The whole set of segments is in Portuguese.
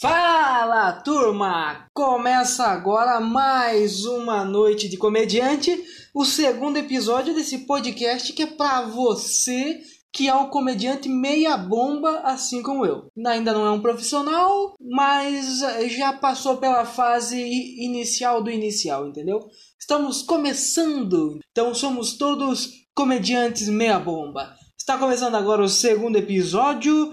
Fala turma! Começa agora mais uma noite de comediante, o segundo episódio desse podcast que é pra você que é um comediante meia bomba, assim como eu. Ainda não é um profissional, mas já passou pela fase inicial do inicial, entendeu? Estamos começando, então somos todos comediantes meia bomba. Está começando agora o segundo episódio.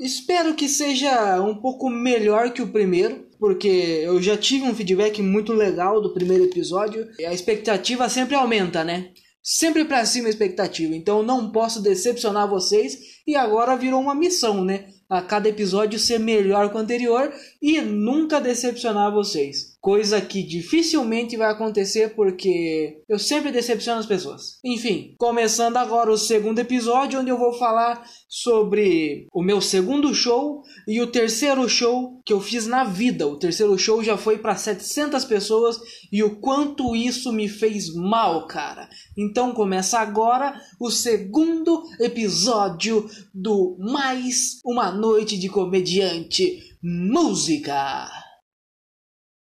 Espero que seja um pouco melhor que o primeiro, porque eu já tive um feedback muito legal do primeiro episódio. E a expectativa sempre aumenta, né? Sempre pra cima a expectativa. Então não posso decepcionar vocês. E agora virou uma missão, né? A cada episódio ser melhor que o anterior e nunca decepcionar vocês. Coisa que dificilmente vai acontecer porque eu sempre decepciono as pessoas. Enfim, começando agora o segundo episódio, onde eu vou falar sobre o meu segundo show e o terceiro show que eu fiz na vida. O terceiro show já foi para 700 pessoas e o quanto isso me fez mal, cara. Então começa agora o segundo episódio do Mais uma Noite de Comediante Música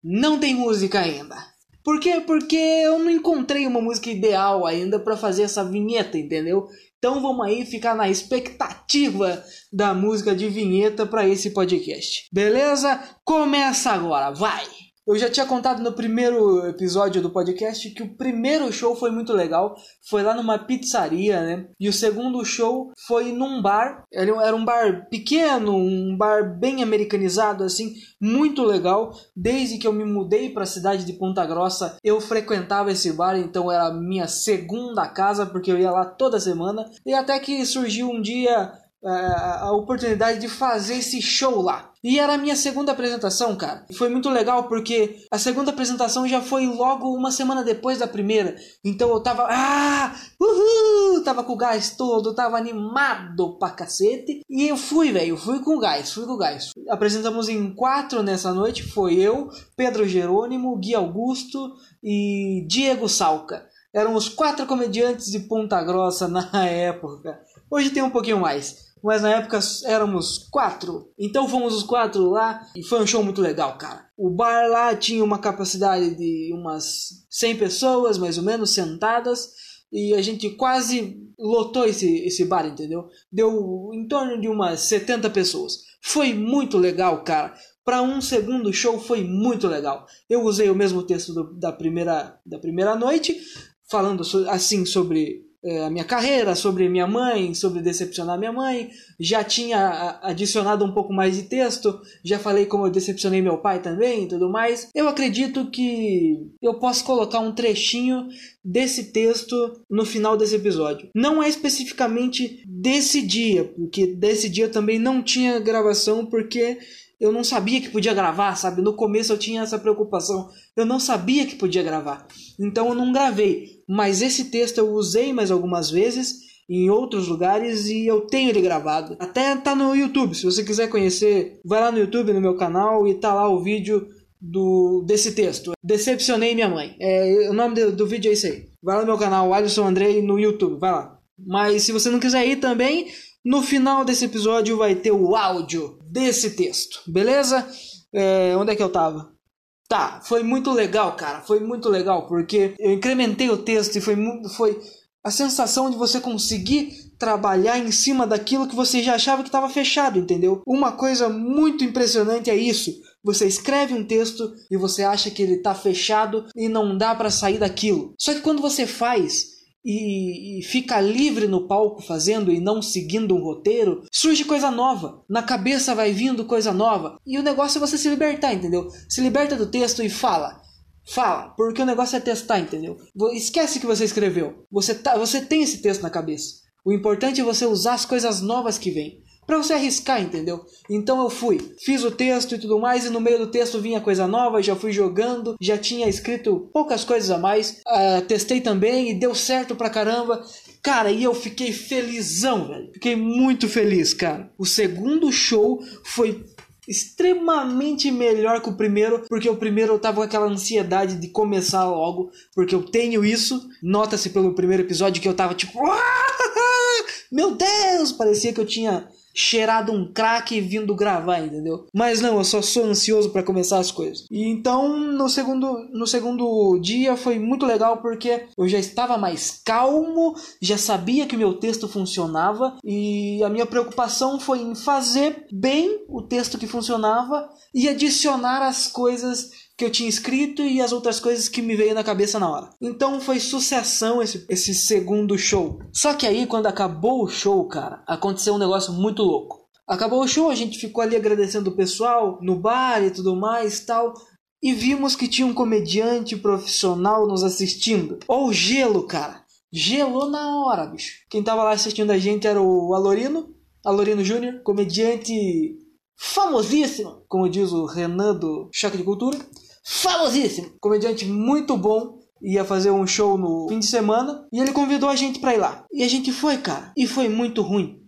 não tem música ainda. Por quê? Porque eu não encontrei uma música ideal ainda para fazer essa vinheta, entendeu? Então vamos aí ficar na expectativa da música de vinheta para esse podcast. Beleza? Começa agora, vai! Eu já tinha contado no primeiro episódio do podcast que o primeiro show foi muito legal. Foi lá numa pizzaria, né? E o segundo show foi num bar. Era um bar pequeno, um bar bem americanizado, assim, muito legal. Desde que eu me mudei para a cidade de Ponta Grossa, eu frequentava esse bar, então era minha segunda casa, porque eu ia lá toda semana. E até que surgiu um dia a oportunidade de fazer esse show lá. E era a minha segunda apresentação, cara. Foi muito legal porque a segunda apresentação já foi logo uma semana depois da primeira. Então eu tava. Ah! Uhul! Tava com o gás todo, tava animado pra cacete. E eu fui, velho. Fui com gás, fui com gás. Apresentamos em quatro nessa noite. Foi eu, Pedro Jerônimo, Gui Augusto e Diego Salca. Eram os quatro comediantes de Ponta Grossa na época. Hoje tem um pouquinho mais mas na época éramos quatro. Então fomos os quatro lá e foi um show muito legal, cara. O bar lá tinha uma capacidade de umas 100 pessoas, mais ou menos, sentadas. E a gente quase lotou esse, esse bar, entendeu? Deu em torno de umas 70 pessoas. Foi muito legal, cara. Para um segundo show foi muito legal. Eu usei o mesmo texto do, da, primeira, da primeira noite, falando assim sobre é, a minha carreira, sobre minha mãe, sobre decepcionar minha mãe. Já tinha adicionado um pouco mais de texto, já falei como eu decepcionei meu pai também e tudo mais. Eu acredito que eu posso colocar um trechinho desse texto no final desse episódio. Não é especificamente desse dia, porque desse dia também não tinha gravação, porque eu não sabia que podia gravar, sabe? No começo eu tinha essa preocupação. Eu não sabia que podia gravar. Então eu não gravei. Mas esse texto eu usei mais algumas vezes em outros lugares e eu tenho ele gravado. Até tá no YouTube. Se você quiser conhecer, vai lá no YouTube, no meu canal, e tá lá o vídeo do desse texto. Decepcionei minha mãe. É, o nome do, do vídeo é esse aí. Vai lá no meu canal, Alisson Andrei, no YouTube. Vai lá. Mas se você não quiser ir também, no final desse episódio vai ter o áudio desse texto, beleza? É, onde é que eu tava? Tá, foi muito legal, cara. Foi muito legal, porque eu incrementei o texto e foi, foi a sensação de você conseguir trabalhar em cima daquilo que você já achava que estava fechado, entendeu? Uma coisa muito impressionante é isso. Você escreve um texto e você acha que ele está fechado e não dá para sair daquilo. Só que quando você faz e, e, fica livre no palco fazendo e não seguindo um roteiro, surge coisa nova. Na cabeça vai vindo coisa nova. E o negócio é você se libertar, entendeu? Se liberta do texto e fala. Fala, porque o negócio é testar, entendeu? Esquece que você escreveu. Você, tá, você tem esse texto na cabeça. O importante é você usar as coisas novas que vêm para você arriscar, entendeu? Então eu fui, fiz o texto e tudo mais, e no meio do texto vinha coisa nova, já fui jogando, já tinha escrito poucas coisas a mais, uh, testei também e deu certo pra caramba. Cara, e eu fiquei felizão, velho. Fiquei muito feliz, cara. O segundo show foi extremamente melhor que o primeiro, porque o primeiro eu tava com aquela ansiedade de começar logo, porque eu tenho isso. Nota-se pelo primeiro episódio que eu tava tipo, meu Deus, parecia que eu tinha cheirado um crack vindo gravar, entendeu? Mas não, eu só sou ansioso para começar as coisas. E então, no segundo, no segundo dia foi muito legal porque eu já estava mais calmo, já sabia que o meu texto funcionava e a minha preocupação foi em fazer bem o texto que funcionava e adicionar as coisas que eu tinha escrito e as outras coisas que me veio na cabeça na hora. Então foi sucessão esse, esse segundo show. Só que aí, quando acabou o show, cara, aconteceu um negócio muito louco. Acabou o show, a gente ficou ali agradecendo o pessoal no bar e tudo mais tal. E vimos que tinha um comediante profissional nos assistindo. Ou gelo, cara. Gelou na hora, bicho. Quem tava lá assistindo a gente era o Alorino, Alorino Júnior, comediante famosíssimo, como diz o Renan do Choque de Cultura famosíssimo, comediante muito bom. Ia fazer um show no fim de semana e ele convidou a gente pra ir lá. E a gente foi, cara. E foi muito ruim.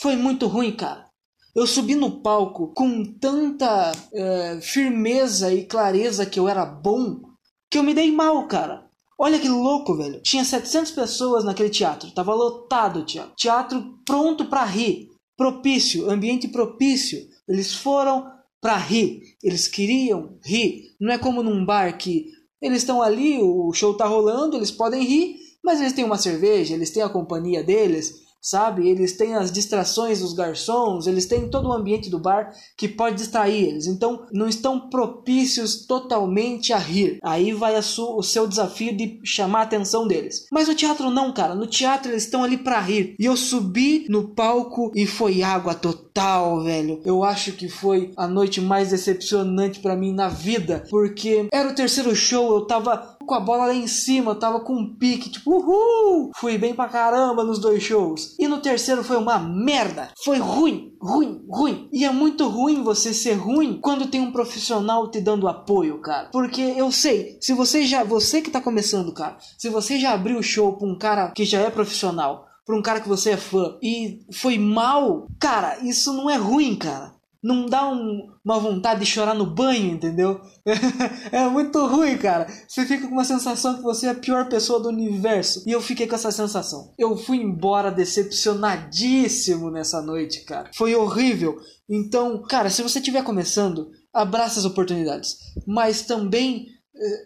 Foi muito ruim, cara. Eu subi no palco com tanta é, firmeza e clareza que eu era bom que eu me dei mal, cara. Olha que louco, velho. Tinha 700 pessoas naquele teatro. Tava lotado teatro. Teatro pronto para rir. Propício, ambiente propício. Eles foram para rir. Eles queriam rir. Não é como num bar que eles estão ali, o show tá rolando, eles podem rir, mas eles têm uma cerveja, eles têm a companhia deles, sabe? Eles têm as distrações dos garçons, eles têm todo o ambiente do bar que pode distrair eles. Então, não estão propícios totalmente a rir. Aí vai o seu desafio de chamar a atenção deles. Mas no teatro não, cara. No teatro eles estão ali para rir. E eu subi no palco e foi água total, velho. Eu acho que foi a noite mais decepcionante para mim na vida, porque era o terceiro show, eu tava com a bola lá em cima, eu tava com um pique, tipo, uhul! Fui bem pra caramba nos dois shows. E no terceiro foi uma merda. Foi ruim, ruim, ruim. E é muito ruim você ser ruim quando tem um profissional te dando apoio, cara. Porque eu sei, se você já, você que tá começando, cara, se você já abriu o show pra um cara que já é profissional, pra um cara que você é fã e foi mal, cara, isso não é ruim, cara não dá um, uma vontade de chorar no banho, entendeu? é muito ruim, cara. Você fica com uma sensação que você é a pior pessoa do universo. E eu fiquei com essa sensação. Eu fui embora decepcionadíssimo nessa noite, cara. Foi horrível. Então, cara, se você estiver começando, abraça as oportunidades. Mas também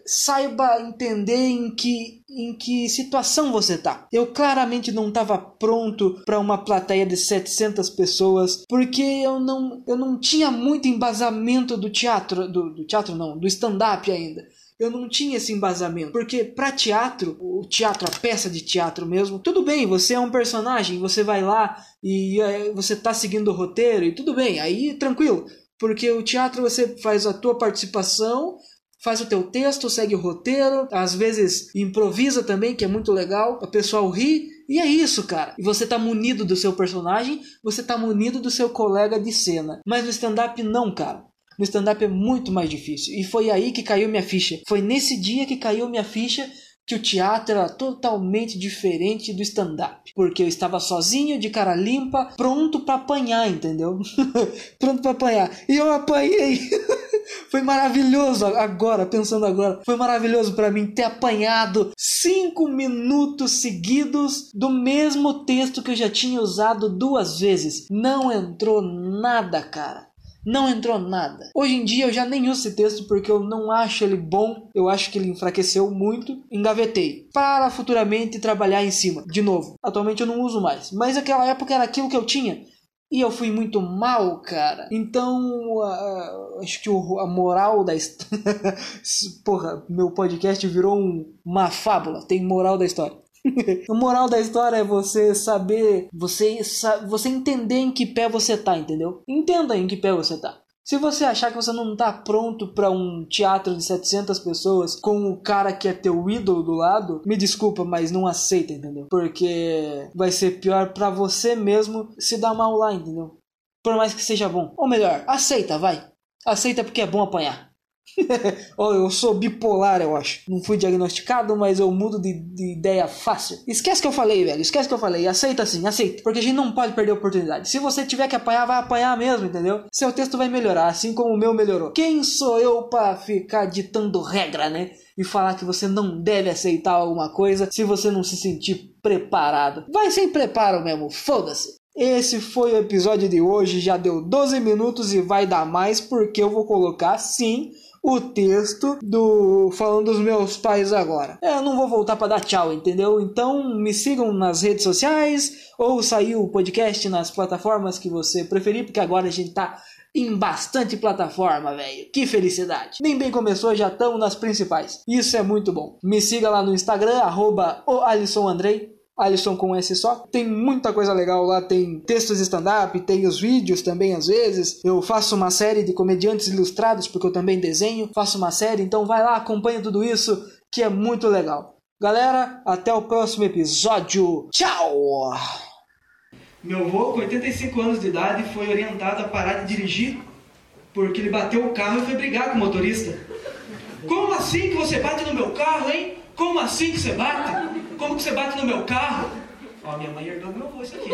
saiba entender em que, em que situação você tá. Eu claramente não estava pronto para uma plateia de 700 pessoas, porque eu não, eu não tinha muito embasamento do teatro, do, do teatro não, do stand-up ainda. Eu não tinha esse embasamento, porque para teatro, o teatro, a peça de teatro mesmo, tudo bem, você é um personagem, você vai lá e é, você tá seguindo o roteiro e tudo bem, aí tranquilo, porque o teatro você faz a tua participação, faz o teu texto, segue o roteiro, às vezes improvisa também, que é muito legal, o pessoal ri, e é isso, cara. E você tá munido do seu personagem, você tá munido do seu colega de cena. Mas no stand-up não, cara. No stand-up é muito mais difícil. E foi aí que caiu minha ficha. Foi nesse dia que caiu minha ficha que o teatro era totalmente diferente do stand-up. Porque eu estava sozinho, de cara limpa, pronto para apanhar, entendeu? pronto para apanhar. E eu apanhei. Foi maravilhoso agora, pensando agora. Foi maravilhoso para mim ter apanhado cinco minutos seguidos do mesmo texto que eu já tinha usado duas vezes. Não entrou nada, cara. Não entrou nada. Hoje em dia eu já nem uso esse texto porque eu não acho ele bom, eu acho que ele enfraqueceu muito. Engavetei para futuramente trabalhar em cima. De novo, atualmente eu não uso mais, mas naquela época era aquilo que eu tinha. E eu fui muito mal, cara. Então, uh, acho que o, a moral da história. Porra, meu podcast virou um, uma fábula. Tem moral da história. a moral da história é você saber, você, você entender em que pé você tá, entendeu? Entenda em que pé você tá. Se você achar que você não tá pronto para um teatro de 700 pessoas com o cara que é teu ídolo do lado, me desculpa, mas não aceita, entendeu? Porque vai ser pior para você mesmo se dar mal lá, entendeu? Por mais que seja bom. Ou melhor, aceita, vai. Aceita porque é bom apanhar. eu sou bipolar, eu acho. Não fui diagnosticado, mas eu mudo de, de, ideia fácil. Esquece que eu falei, velho. Esquece que eu falei. Aceita sim, aceita. Porque a gente não pode perder a oportunidade. Se você tiver que apanhar, vai apanhar mesmo, entendeu? Seu texto vai melhorar, assim como o meu melhorou. Quem sou eu para ficar ditando regra, né? E falar que você não deve aceitar alguma coisa se você não se sentir preparado. Vai sem preparo mesmo, foda-se. Esse foi o episódio de hoje, já deu 12 minutos e vai dar mais porque eu vou colocar sim o texto do falando dos meus pais agora. É, eu não vou voltar para dar tchau, entendeu? Então me sigam nas redes sociais ou saiu o podcast nas plataformas que você preferir, porque agora a gente tá em bastante plataforma, velho. Que felicidade. Nem bem começou, já estamos nas principais. Isso é muito bom. Me siga lá no Instagram, arroba o Alisson Andrei. Alisson com S só. Tem muita coisa legal lá, tem textos stand-up, tem os vídeos também às vezes. Eu faço uma série de comediantes ilustrados, porque eu também desenho, faço uma série, então vai lá, acompanha tudo isso, que é muito legal. Galera, até o próximo episódio. Tchau! Meu avô, com 85 anos de idade, foi orientado a parar de dirigir porque ele bateu o carro e foi brigar com o motorista. Como assim que você bate no meu carro, hein? Como assim que você bate? Como que você bate no meu carro? Ó, minha mãe herdou meu avô isso aqui.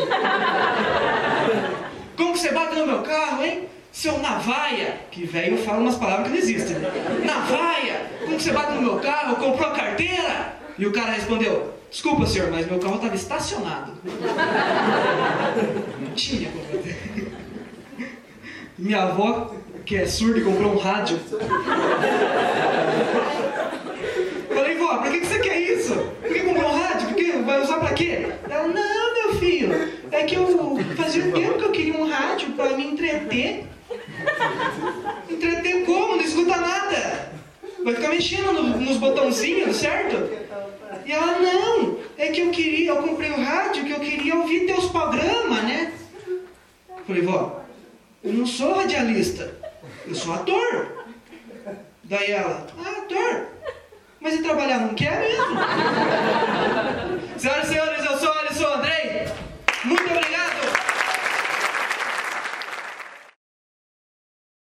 Como que você bate no meu carro, hein? Seu navaia, que velho fala umas palavras que não existem. Navaia, como que você bate no meu carro? Comprou a carteira? E o cara respondeu, desculpa senhor, mas meu carro estava estacionado. Não tinha como Minha avó, que é surda, comprou um rádio. Falei, vó, pra que, que você quer isso? Por que comprou um rádio? Usar pra quê? Ela, não, meu filho, é que eu fazia um tempo que eu queria um rádio pra me entreter. Entreter como? Não escuta nada. Vai ficar mexendo no, nos botãozinhos, certo? E ela, não, é que eu queria, eu comprei o rádio que eu queria ouvir teus programas, né? Falei, vó, eu não sou radialista, eu sou ator. Daí ela, ah, ator? Mas e trabalhar não quer mesmo? Senhoras e senhores, eu sou Alisson Andrei. Muito obrigado.